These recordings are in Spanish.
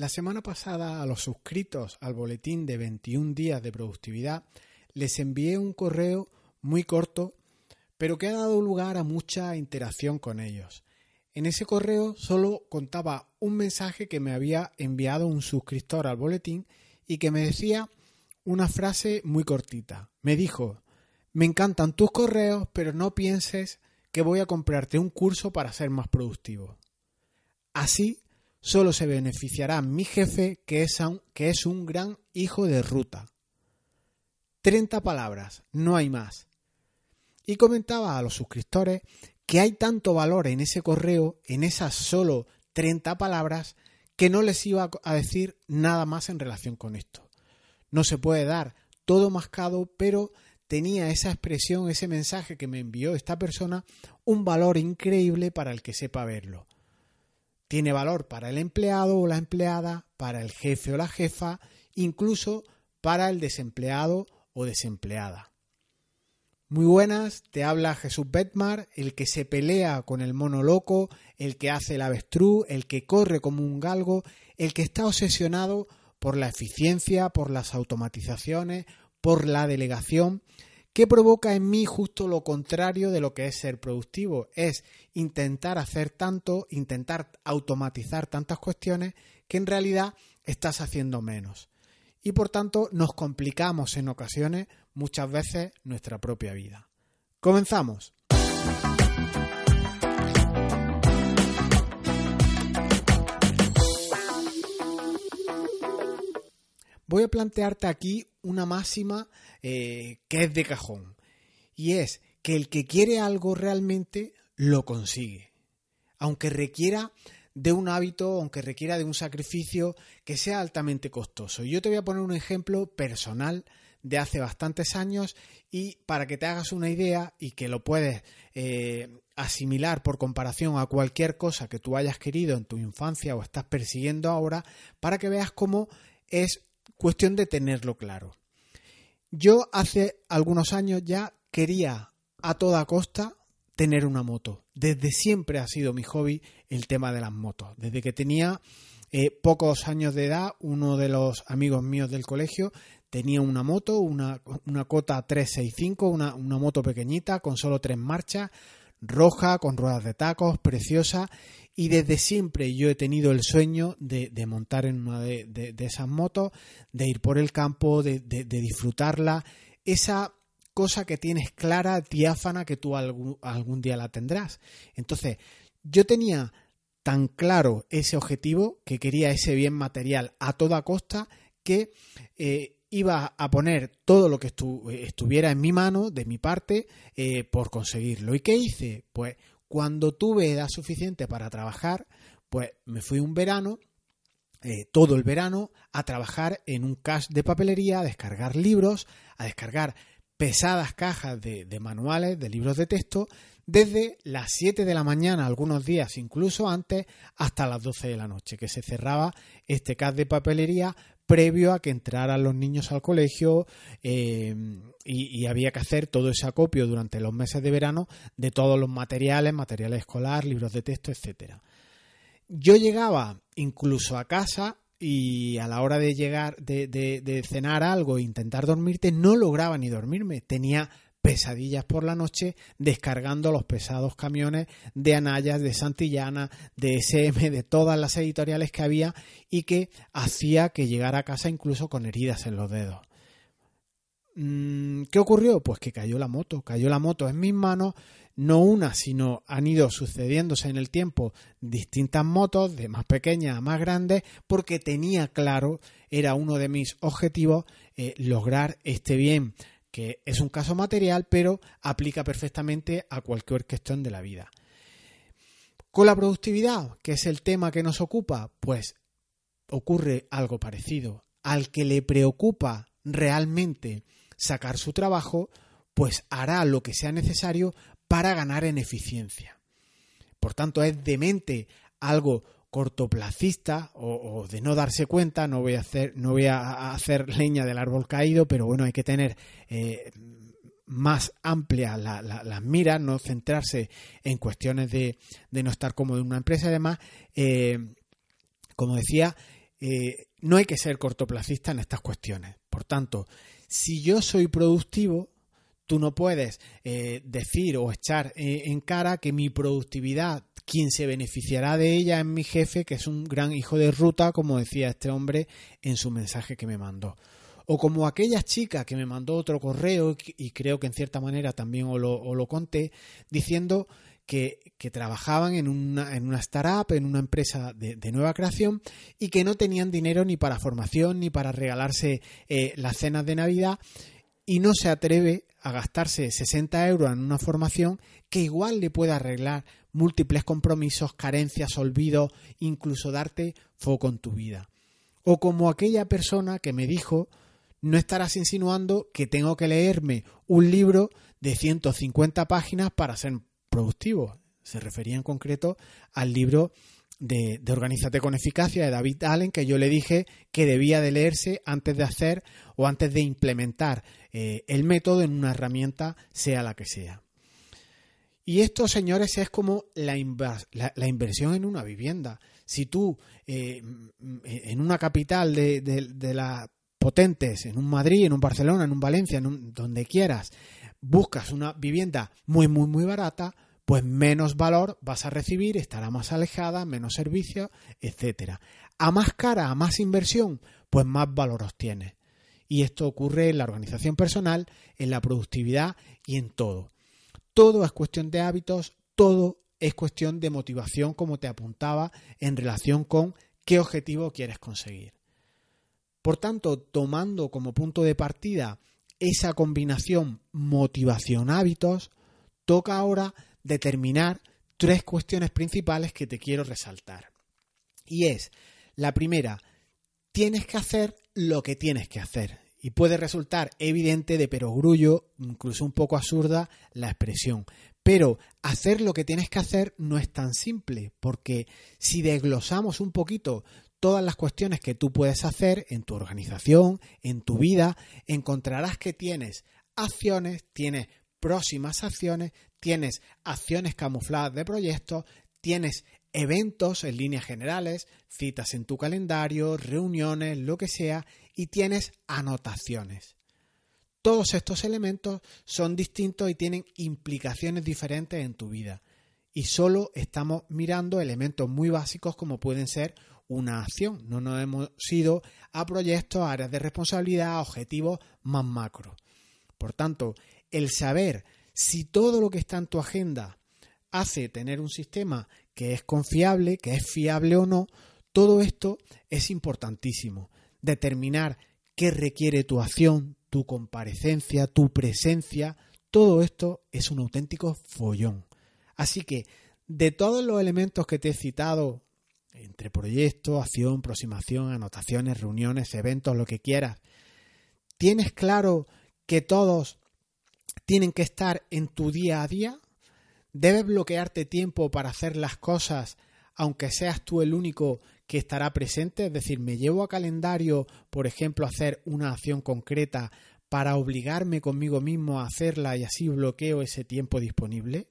La semana pasada a los suscritos al boletín de 21 días de productividad les envié un correo muy corto, pero que ha dado lugar a mucha interacción con ellos. En ese correo solo contaba un mensaje que me había enviado un suscriptor al boletín y que me decía una frase muy cortita. Me dijo, me encantan tus correos, pero no pienses que voy a comprarte un curso para ser más productivo. Así solo se beneficiará mi jefe, que es, un, que es un gran hijo de ruta. 30 palabras, no hay más. Y comentaba a los suscriptores que hay tanto valor en ese correo, en esas solo 30 palabras, que no les iba a decir nada más en relación con esto. No se puede dar todo mascado, pero tenía esa expresión, ese mensaje que me envió esta persona, un valor increíble para el que sepa verlo tiene valor para el empleado o la empleada, para el jefe o la jefa, incluso para el desempleado o desempleada. Muy buenas, te habla Jesús Betmar, el que se pelea con el mono loco, el que hace el avestruz, el que corre como un galgo, el que está obsesionado por la eficiencia, por las automatizaciones, por la delegación, que provoca en mí justo lo contrario de lo que es ser productivo, es intentar hacer tanto, intentar automatizar tantas cuestiones que en realidad estás haciendo menos. Y por tanto nos complicamos en ocasiones, muchas veces, nuestra propia vida. Comenzamos. Voy a plantearte aquí una máxima eh, que es de cajón. Y es que el que quiere algo realmente lo consigue. Aunque requiera de un hábito, aunque requiera de un sacrificio que sea altamente costoso. Yo te voy a poner un ejemplo personal de hace bastantes años y para que te hagas una idea y que lo puedes eh, asimilar por comparación a cualquier cosa que tú hayas querido en tu infancia o estás persiguiendo ahora, para que veas cómo es cuestión de tenerlo claro. Yo hace algunos años ya quería a toda costa tener una moto. Desde siempre ha sido mi hobby el tema de las motos. Desde que tenía eh, pocos años de edad, uno de los amigos míos del colegio tenía una moto, una, una Cota 365, una, una moto pequeñita con solo tres marchas, roja, con ruedas de tacos, preciosa, y desde siempre yo he tenido el sueño de, montar en una de, esas motos, de ir por el campo, de, disfrutarla, esa cosa que tienes clara, diáfana, que tú algún, algún, día la tendrás. Entonces, yo tenía tan claro ese objetivo, que quería ese bien material a toda costa, que eh, iba a poner todo lo que estu estuviera en mi mano, de mi parte, eh, por conseguirlo. ¿Y qué hice? Pues cuando tuve edad suficiente para trabajar, pues me fui un verano, eh, todo el verano, a trabajar en un cash de papelería, a descargar libros, a descargar pesadas cajas de, manuales, de libros de texto, desde las 7 de la mañana, algunos días incluso antes, hasta las 12 de la noche, que se cerraba este cash de papelería previo a que entraran los niños al colegio eh, y, había que hacer todo ese acopio durante los meses de verano de todos los materiales, material escolar, libros de texto, etcétera. Yo llegaba incluso a casa y a la hora de llegar, de, de, de cenar algo e intentar dormirte, no lograba ni dormirme. Tenía pesadillas por la noche descargando los pesados camiones de Anayas, de Santillana, de SM, de todas las editoriales que había y que hacía que llegara a casa incluso con heridas en los dedos. ¿Qué ocurrió? Pues que cayó la moto, cayó la moto en mis manos, no una, sino han ido sucediéndose en el tiempo distintas motos, de más pequeñas a más grandes, porque tenía claro, era uno de mis objetivos, eh, lograr este bien que es un caso material, pero aplica perfectamente a cualquier cuestión de la vida. Con la productividad, que es el tema que nos ocupa, pues ocurre algo parecido. Al que le preocupa realmente sacar su trabajo, pues hará lo que sea necesario para ganar en eficiencia. Por tanto, es demente algo cortoplacista o, de no darse cuenta, no voy a hacer, no voy a hacer leña del árbol caído, pero bueno, hay que tener eh, más amplia las miras, no centrarse en cuestiones de, no estar cómodo en una empresa. Además, eh, como decía, eh, no hay que ser cortoplacista en estas cuestiones. Por tanto, si yo soy productivo, tú no puedes decir o echar en cara que mi productividad quien se beneficiará de ella es mi jefe, que es un gran hijo de ruta, como decía este hombre en su mensaje que me mandó. O como aquella chica que me mandó otro correo, y creo que en cierta manera también os lo, conté, diciendo que, trabajaban en una, en una startup, en una empresa de, nueva creación, y que no tenían dinero ni para formación, ni para regalarse eh, las cenas de Navidad, y no se atreve a gastarse 60 euros en una formación que igual le puede arreglar múltiples compromisos, carencias, olvidos, incluso darte foco en tu vida. O como aquella persona que me dijo, no estarás insinuando que tengo que leerme un libro de 150 páginas para ser productivo. Se refería en concreto al libro de, de Organízate con Eficacia de David Allen, que yo le dije que debía de leerse antes de hacer o antes de implementar eh, el método en una herramienta, sea la que sea. Y esto, señores, es como la, inversión en una vivienda. Si tú eh, en una capital de, las potentes, en un Madrid, en un Barcelona, en un Valencia, en donde quieras, buscas una vivienda muy, muy, muy barata, pues menos valor vas a recibir, estará más alejada, menos servicios, etcétera. A más cara, a más inversión, pues más valor obtienes. Y esto ocurre en la organización personal, en la productividad y en todo. Todo es cuestión de hábitos, todo es cuestión de motivación, como te apuntaba, en relación con qué objetivo quieres conseguir. Por tanto, tomando como punto de partida esa combinación motivación-hábitos, toca ahora determinar tres cuestiones principales que te quiero resaltar. Y es, la primera, tienes que hacer lo que tienes que hacer y puede resultar evidente de perogrullo, incluso un poco absurda la expresión. Pero hacer lo que tienes que hacer no es tan simple, porque si desglosamos un poquito todas las cuestiones que tú puedes hacer en tu organización, en tu vida, encontrarás que tienes acciones, tienes próximas acciones, tienes acciones camufladas de proyectos, tienes eventos en líneas generales, citas en tu calendario, reuniones, lo que sea, y tienes anotaciones. Todos estos elementos son distintos y tienen implicaciones diferentes en tu vida. Y solo estamos mirando elementos muy básicos como pueden ser una acción. No nos hemos ido a proyectos, áreas de responsabilidad, objetivos más macro. Por tanto, el saber si todo lo que está en tu agenda hace tener un sistema que es confiable, que es fiable o no, todo esto es importantísimo. Determinar qué requiere tu acción, tu comparecencia, tu presencia, todo esto es un auténtico follón. Así que, de todos los elementos que te he citado, entre proyecto, acción, aproximación, anotaciones, reuniones, eventos, lo que quieras, ¿tienes claro que todos tienen que estar en tu día a día? ¿Debes bloquearte tiempo para hacer las cosas aunque seas tú el único que estará presente? Es decir, ¿me llevo a calendario, por ejemplo, hacer una acción concreta para obligarme conmigo mismo a hacerla y así bloqueo ese tiempo disponible?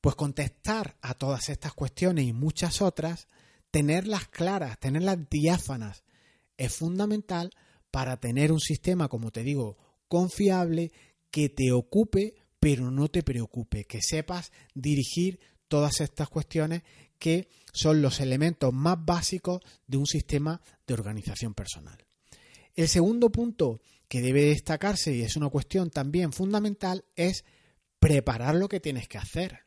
Pues contestar a todas estas cuestiones y muchas otras, tenerlas claras, tenerlas diáfanas, es fundamental para tener un sistema, como te digo, confiable, que te ocupe pero no te preocupe, que sepas dirigir todas estas cuestiones que son los elementos más básicos de un sistema de organización personal. El segundo punto que debe destacarse, y es una cuestión también fundamental, es preparar lo que tienes que hacer.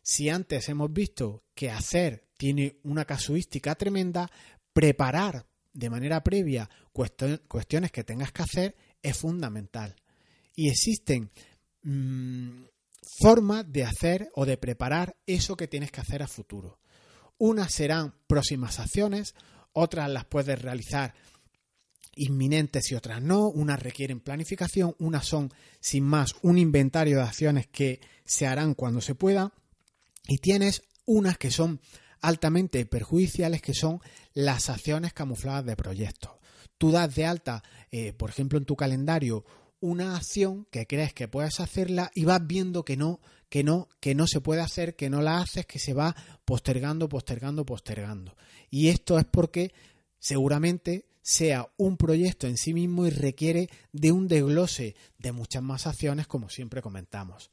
Si antes hemos visto que hacer tiene una casuística tremenda, preparar de manera previa cuestiones que tengas que hacer es fundamental. Y existen Mm, formas de hacer o de preparar eso que tienes que hacer a futuro. Unas serán próximas acciones, otras las puedes realizar inminentes y otras no, unas requieren planificación, unas son sin más un inventario de acciones que se harán cuando se pueda y tienes unas que son altamente perjudiciales que son las acciones camufladas de proyectos. Tú das de alta, eh, por ejemplo, en tu calendario una acción que crees que puedes hacerla y vas viendo que no, que no, que no se puede hacer, que no la haces, que se va postergando, postergando, postergando. Y esto es porque seguramente sea un proyecto en sí mismo y requiere de un desglose de muchas más acciones, como siempre comentamos.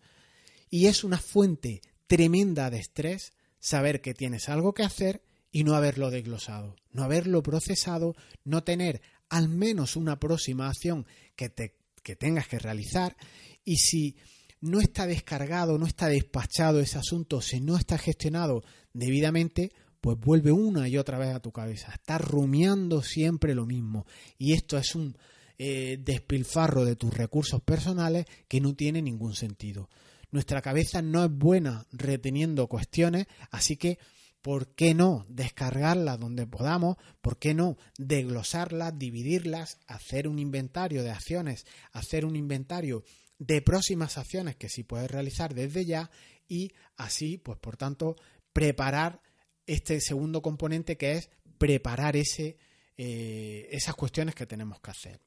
Y es una fuente tremenda de estrés saber que tienes algo que hacer y no haberlo desglosado, no haberlo procesado, no tener al menos una próxima acción que, te, que tengas que realizar y si no está descargado, no está despachado ese asunto, si no está gestionado debidamente, pues vuelve una y otra vez a tu cabeza. Estás rumiando siempre lo mismo. Y esto es un eh, despilfarro de tus recursos personales que no tiene ningún sentido. Nuestra cabeza no es buena reteniendo cuestiones, así que ¿por qué no descargarlas donde podamos? ¿Por qué no desglosarlas, dividirlas, hacer un inventario de acciones, hacer un inventario de próximas acciones que sí puedes realizar desde ya y así, pues por tanto, preparar este segundo componente que es preparar ese, eh, esas cuestiones que tenemos que hacer.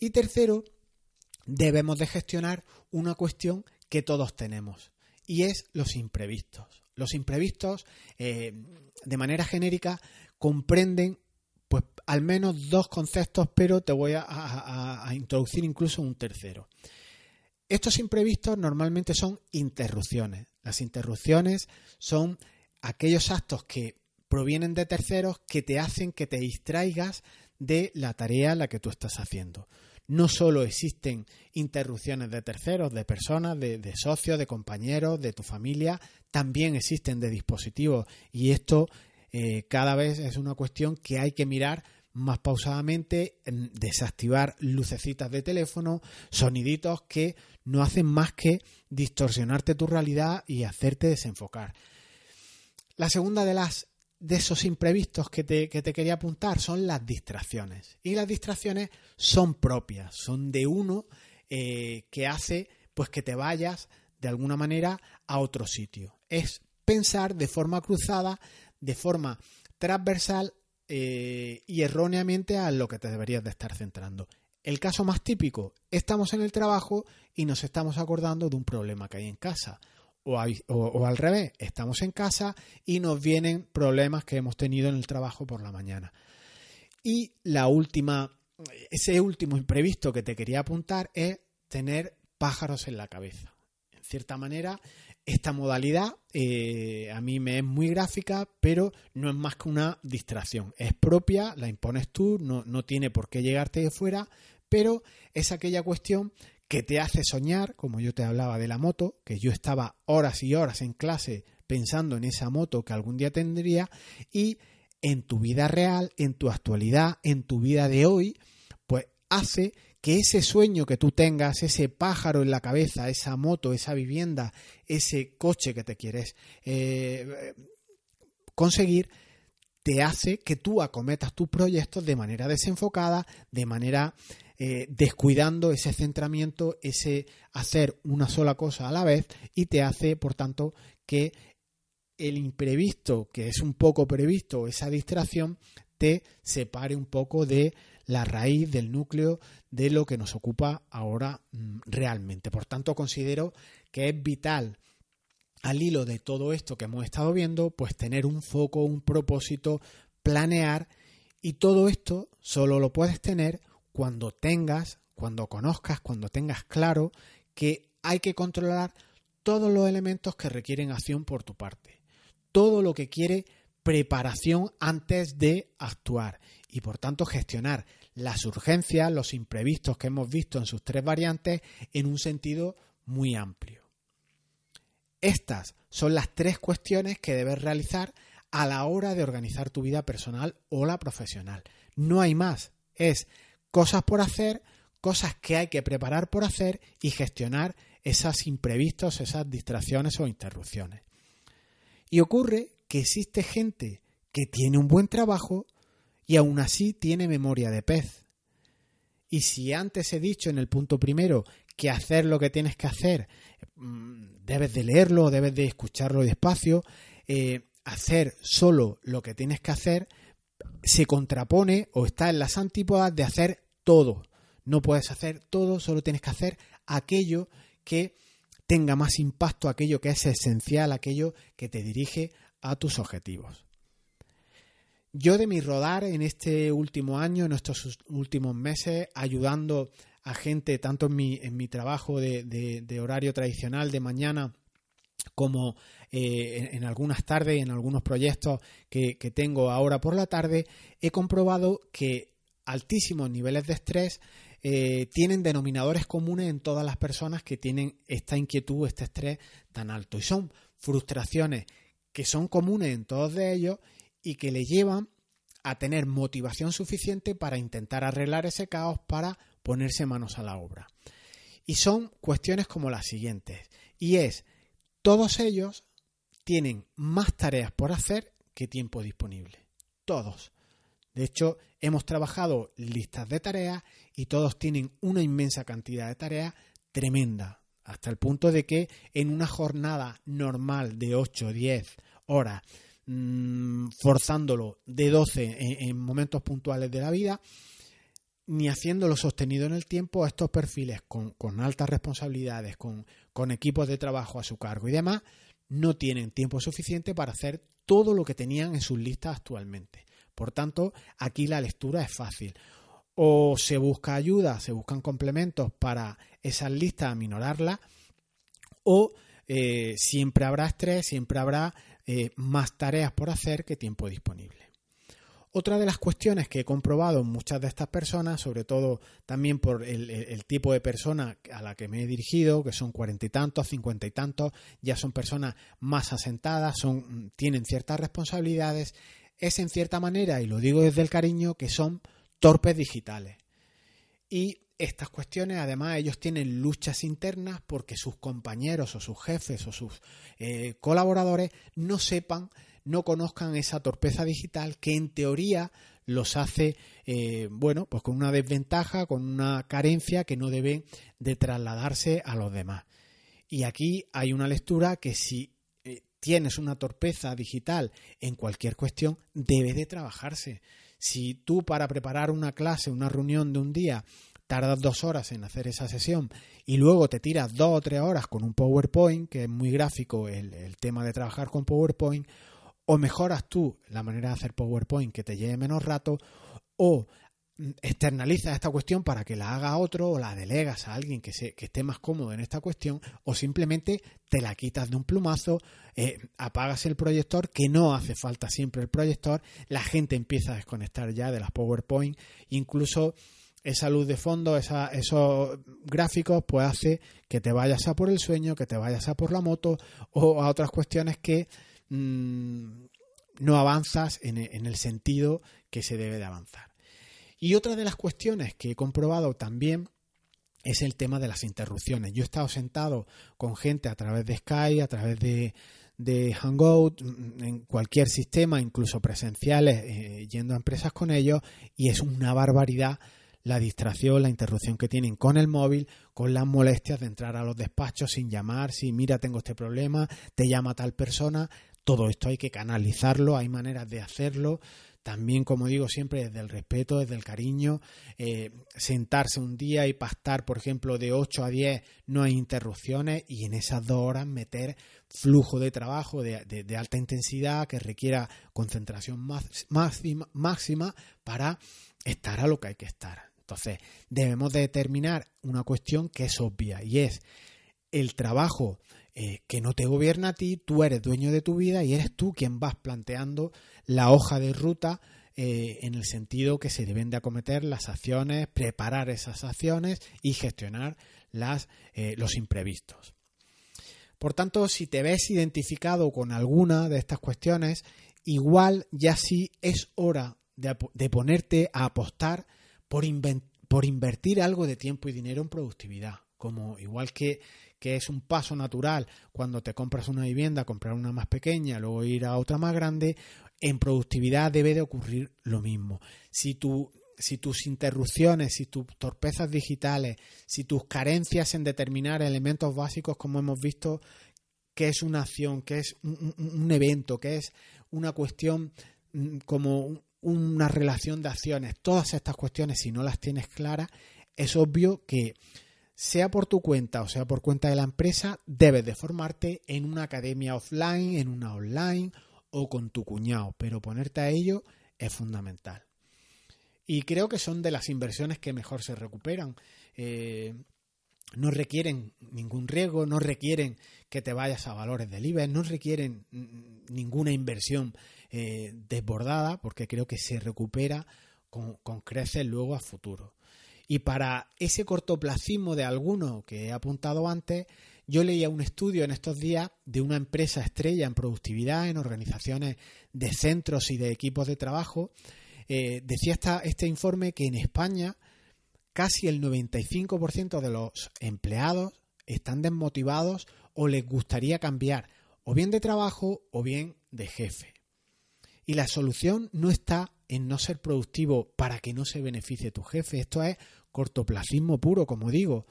Y tercero, debemos de gestionar una cuestión que todos tenemos y es los imprevistos. Los imprevistos, eh, de manera genérica, comprenden pues al menos dos conceptos, pero te voy a, introducir incluso un tercero. Estos imprevistos normalmente son interrupciones. Las interrupciones son aquellos actos que provienen de terceros que te hacen que te distraigas de la tarea la que tú estás haciendo. No solo existen interrupciones de terceros, de personas, de, socios, de compañeros, de tu familia, también existen de dispositivos y esto eh, cada vez es una cuestión que hay que mirar más pausadamente, desactivar lucecitas de teléfono, soniditos que no hacen más que distorsionarte tu realidad y hacerte desenfocar. La segunda de las de esos imprevistos que te, quería apuntar son las distracciones. Y las distracciones son propias, son de uno eh, que hace pues que te vayas de alguna manera a otro sitio. Es pensar de forma cruzada, de forma transversal eh, y erróneamente a lo que te deberías de estar centrando. El caso más típico, estamos en el trabajo y nos estamos acordando de un problema que hay en casa o, al revés, estamos en casa y nos vienen problemas que hemos tenido en el trabajo por la mañana. Y la última, ese último imprevisto que te quería apuntar es tener pájaros en la cabeza. En cierta manera, esta modalidad eh, a mí me es muy gráfica, pero no es más que una distracción. Es propia, la impones tú, no, no tiene por qué llegarte de fuera, pero es aquella cuestión que te hace soñar, como yo te hablaba de la moto, que yo estaba horas y horas en clase pensando en esa moto que algún día tendría y en tu vida real, en tu actualidad, en tu vida de hoy, pues hace que ese sueño que tú tengas, ese pájaro en la cabeza, esa moto, esa vivienda, ese coche que te quieres eh, conseguir, te hace que tú acometas tus proyectos de manera desenfocada, de manera eh, descuidando ese centramiento, ese hacer una sola cosa a la vez y te hace, por tanto, que el imprevisto, que es un poco previsto, esa distracción, te separe un poco de la raíz, del núcleo de lo que nos ocupa ahora mm, realmente. Por tanto, considero que es vital al hilo de todo esto que hemos estado viendo, pues tener un foco, un propósito, planear y todo esto solo lo puedes tener cuando tengas, cuando conozcas, cuando tengas claro que hay que controlar todos los elementos que requieren acción por tu parte. Todo lo que quiere preparación antes de actuar y por tanto gestionar las urgencias, los imprevistos que hemos visto en sus tres variantes en un sentido muy amplio. Estas son las tres cuestiones que debes realizar a la hora de organizar tu vida personal o la profesional. No hay más. Es cosas por hacer, cosas que hay que preparar por hacer y gestionar esas imprevistos, esas distracciones o interrupciones. Y ocurre que existe gente que tiene un buen trabajo y aún así tiene memoria de pez. Y si antes he dicho en el punto primero que hacer lo que tienes que hacer, mm, debes de leerlo, debes de escucharlo despacio, eh, hacer solo lo que tienes que hacer, se contrapone o está en las antípodas de hacer todo. No puedes hacer todo, solo tienes que hacer aquello que tenga más impacto, aquello que es esencial, aquello que te dirige a tus objetivos. Yo de mi rodar en este último año, en estos últimos meses, ayudando a gente tanto en mi, trabajo de, horario tradicional de mañana como eh, en, algunas tardes y en algunos proyectos que, tengo ahora por la tarde, he comprobado que altísimos niveles de estrés eh, tienen denominadores comunes en todas las personas que tienen esta inquietud, este estrés tan alto. Y son frustraciones que son comunes en todos de ellos y que le llevan a tener motivación suficiente para intentar arreglar ese caos para ponerse manos a la obra. Y son cuestiones como las siguientes. Y es, todos ellos tienen más tareas por hacer que tiempo disponible. Todos. De hecho, hemos trabajado listas de tareas y todos tienen una inmensa cantidad de tareas tremenda, hasta el punto de que en una jornada normal de 8 o 10 horas, mmm, forzándolo de 12 en, momentos puntuales de la vida, ni haciéndolo sostenido en el tiempo, estos perfiles con, altas responsabilidades, con, con equipos de trabajo a su cargo y demás, no tienen tiempo suficiente para hacer todo lo que tenían en sus listas actualmente. Por tanto, aquí la lectura es fácil o se busca ayuda, se buscan complementos para esas listas aminorarlas, o eh, siempre habrá estrés, siempre habrá eh, más tareas por hacer que tiempo disponible. Otra de las cuestiones que he comprobado en muchas de estas personas, sobre todo también por el, tipo de persona a la que me he dirigido, que son cuarenta y tantos, cincuenta y tantos, ya son personas más asentadas, son, tienen ciertas responsabilidades, es en cierta manera, y lo digo desde el cariño, que son torpes digitales. Y estas cuestiones, además, ellos tienen luchas internas porque sus compañeros o sus jefes o sus eh, colaboradores no sepan, no conozcan esa torpeza digital que en teoría los hace, eh, bueno, pues con una desventaja, con una carencia que no debe de trasladarse a los demás. Y aquí hay una lectura que si eh, tienes una torpeza digital en cualquier cuestión, debe de trabajarse. Si tú para preparar una clase, una reunión de un día, tardas dos horas en hacer esa sesión y luego te tiras dos o tres horas con un PowerPoint, que es muy gráfico el, tema de trabajar con PowerPoint, o mejoras tú la manera de hacer PowerPoint que te lleve menos rato, o externalizas esta cuestión para que la haga otro o la delegas a alguien que, se, que esté más cómodo en esta cuestión o simplemente te la quitas de un plumazo, eh, apagas el proyector, que no hace falta siempre el proyector, la gente empieza a desconectar ya de las PowerPoint, incluso esa luz de fondo, esos gráficos, pues hace que te vayas a por el sueño, que te vayas a por la moto o a otras cuestiones que mm, no avanzas en el sentido que se debe de avanzar. Y otra de las cuestiones que he comprobado también es el tema de las interrupciones. Yo he estado sentado con gente a través de Skype, a través de, Hangout, mm, en cualquier sistema, incluso presenciales, eh, yendo a empresas con ellos, y es una barbaridad la distracción, la interrupción que tienen con el móvil, con las molestias de entrar a los despachos sin llamar, si mira tengo este problema, te llama tal persona, todo esto hay que canalizarlo, hay maneras de hacerlo, también, como digo siempre, desde el respeto, desde el cariño, eh, sentarse un día y pastar, por ejemplo, de 8 a 10, no hay interrupciones y en esas dos horas meter flujo de trabajo de, alta intensidad que requiera concentración máxima, máxima para estar a lo que hay que estar. Entonces, debemos determinar una cuestión que es obvia y es el trabajo eh, que no te gobierna a ti, tú eres dueño de tu vida y eres tú quien vas planteando la hoja de ruta eh, en el sentido que se deben de acometer las acciones, preparar esas acciones y gestionar las, eh, los imprevistos. Por tanto, si te ves identificado con alguna de estas cuestiones, igual ya sí es hora de, ponerte a apostar por, por invertir algo de tiempo y dinero en productividad. Como igual que, que es un paso natural cuando te compras una vivienda, comprar una más pequeña, luego ir a otra más grande, en productividad debe de ocurrir lo mismo. Si tu si tus interrupciones, si tus torpezas digitales, si tus carencias en determinar elementos básicos, como hemos visto, que es una acción, que es un, un evento, que es una cuestión mm, como una relación de acciones, todas estas cuestiones, si no las tienes claras, es obvio que sea por tu cuenta o sea por cuenta de la empresa, debes de formarte en una academia offline, en una online o con tu cuñado, pero ponerte a ello es fundamental. Y creo que son de las inversiones que mejor se recuperan. Eh, no requieren ningún riesgo, no requieren que te vayas a valores del IBEX, no requieren ninguna inversión eh, desbordada, porque creo que se recupera con, con luego a futuro. Y para ese cortoplacismo de alguno que he apuntado antes, yo leía un estudio en estos días de una empresa estrella en productividad, en organizaciones de centros y de equipos de trabajo. Eh, decía este informe que en España casi el 95% de los empleados están desmotivados o les gustaría cambiar o bien de trabajo o bien de jefe. Y la solución no está en no ser productivo para que no se beneficie tu jefe. Esto es cortoplacismo puro, como digo.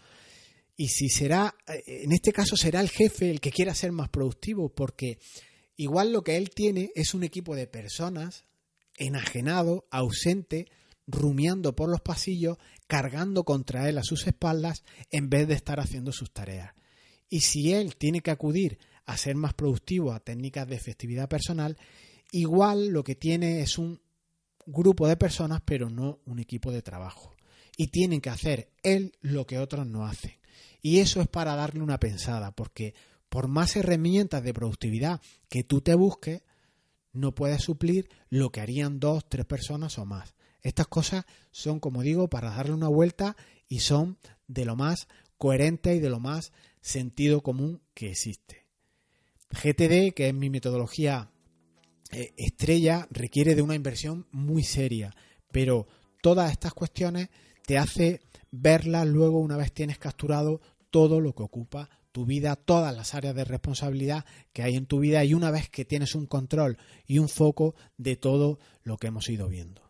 Y si será, eh, en este caso será el jefe el que quiera ser más productivo, porque igual lo que él tiene es un equipo de personas enajenado, ausente, rumiando por los pasillos, cargando contra él a sus espaldas en vez de estar haciendo sus tareas. Y si él tiene que acudir a ser más productivo a técnicas de efectividad personal, igual lo que tiene es un grupo de personas, pero no un equipo de trabajo. Y tienen que hacer él lo que otros no hacen. Y eso es para darle una pensada, porque por más herramientas de productividad que tú te busques, no puedes suplir lo que harían dos, tres personas o más. Estas cosas son, como digo, para darle una vuelta y son de lo más coherente y de lo más sentido común que existe. GTD, que es mi metodología eh, estrella, requiere de una inversión muy seria, pero todas estas cuestiones te hace verlas luego una vez tienes capturado todo lo que ocupa tu vida, todas las áreas de responsabilidad que hay en tu vida y una vez que tienes un control y un foco de todo lo que hemos ido viendo.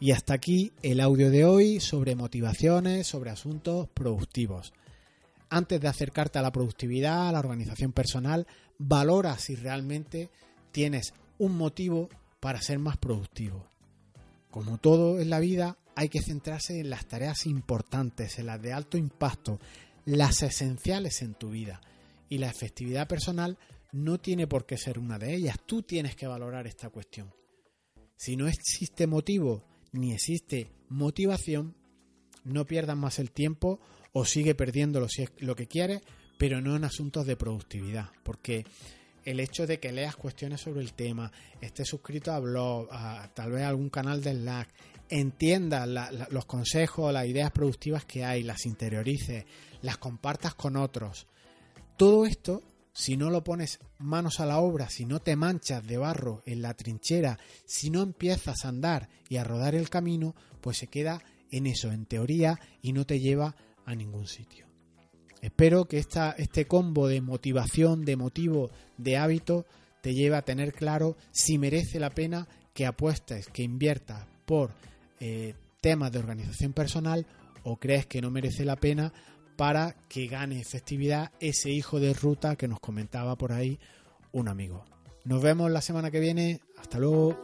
Y hasta aquí el audio de hoy sobre motivaciones, sobre asuntos productivos. Antes de acercarte a la productividad, a la organización personal, valora si realmente tienes un motivo para ser más productivo. Como todo en la vida, hay que centrarse en las tareas importantes, en las de alto impacto, las esenciales en tu vida. Y la efectividad personal no tiene por qué ser una de ellas. Tú tienes que valorar esta cuestión. Si no existe motivo ni existe motivación, no pierdas más el tiempo o sigue perdiéndolo si es lo que quieres, pero no en asuntos de productividad. Porque el hecho de que leas cuestiones sobre el tema, estés suscrito a blog, a tal vez a algún canal de Slack, entiendas los consejos, las ideas productivas que hay, las interiorices, las compartas con otros. Todo esto, si no lo pones manos a la obra, si no te manchas de barro en la trinchera, si no empiezas a andar y a rodar el camino, pues se queda en eso, en teoría, y no te lleva a ningún sitio. Espero que esta, este combo de motivación, de motivo, de hábito, te lleve a tener claro si merece la pena que apuestes, que inviertas por eh, temas de organización personal o crees que no merece la pena para que gane efectividad ese hijo de ruta que nos comentaba por ahí un amigo. Nos vemos la semana que viene. Hasta luego.